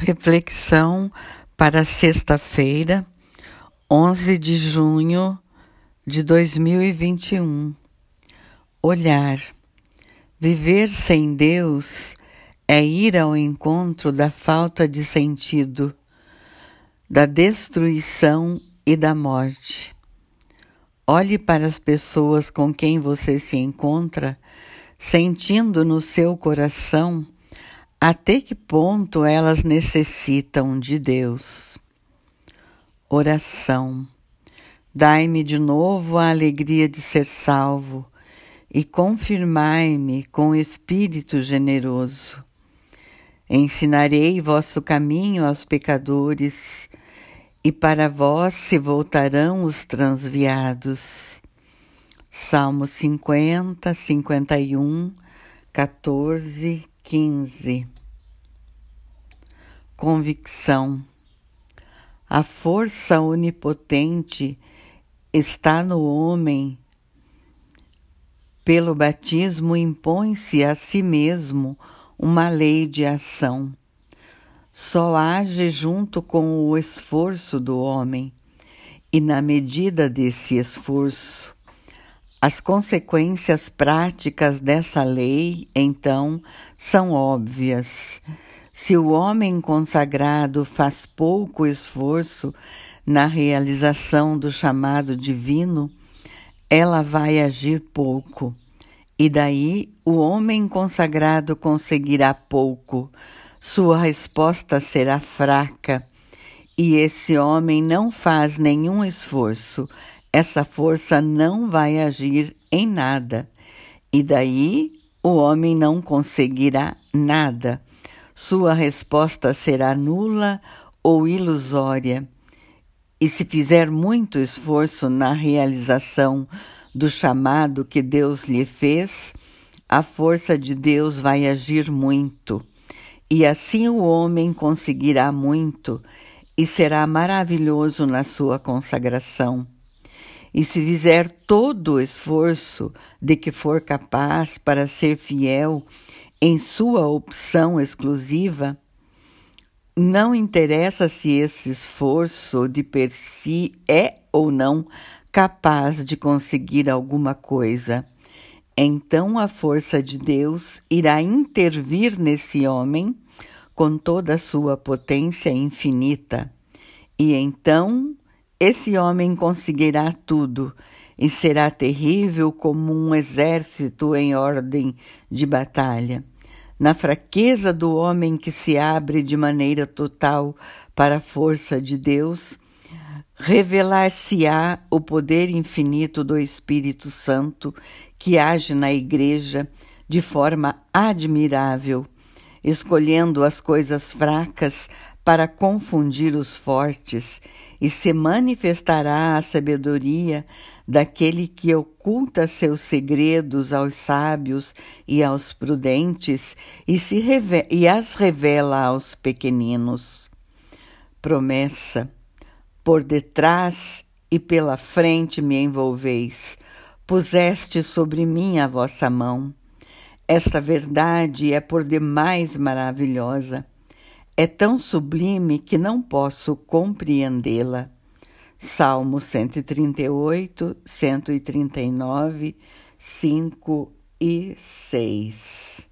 Reflexão para sexta-feira, 11 de junho de 2021. Olhar. Viver sem Deus é ir ao encontro da falta de sentido, da destruição e da morte. Olhe para as pessoas com quem você se encontra, sentindo no seu coração até que ponto elas necessitam de Deus? Oração. Dai-me de novo a alegria de ser salvo e confirmai-me com Espírito generoso. Ensinarei vosso caminho aos pecadores, e para vós se voltarão os transviados. Salmo 50, 51, 14, 15 Convicção A força onipotente está no homem. Pelo batismo impõe-se a si mesmo uma lei de ação. Só age junto com o esforço do homem, e na medida desse esforço, as consequências práticas dessa lei, então, são óbvias. Se o homem consagrado faz pouco esforço na realização do chamado divino, ela vai agir pouco. E daí o homem consagrado conseguirá pouco, sua resposta será fraca, e esse homem não faz nenhum esforço, essa força não vai agir em nada, e daí o homem não conseguirá nada. Sua resposta será nula ou ilusória. E se fizer muito esforço na realização do chamado que Deus lhe fez, a força de Deus vai agir muito. E assim o homem conseguirá muito e será maravilhoso na sua consagração e se fizer todo o esforço de que for capaz para ser fiel em sua opção exclusiva, não interessa se esse esforço de per si é ou não capaz de conseguir alguma coisa. Então a força de Deus irá intervir nesse homem com toda a sua potência infinita. E então esse homem conseguirá tudo e será terrível como um exército em ordem de batalha. Na fraqueza do homem que se abre de maneira total para a força de Deus, revelar-se-á o poder infinito do Espírito Santo que age na Igreja de forma admirável, escolhendo as coisas fracas para confundir os fortes e se manifestará a sabedoria daquele que oculta seus segredos aos sábios e aos prudentes e, se e as revela aos pequeninos. Promessa: por detrás e pela frente me envolveis, puseste sobre mim a vossa mão. Esta verdade é por demais maravilhosa é tão sublime que não posso compreendê-la. Salmo 138, 139, 5 e 6.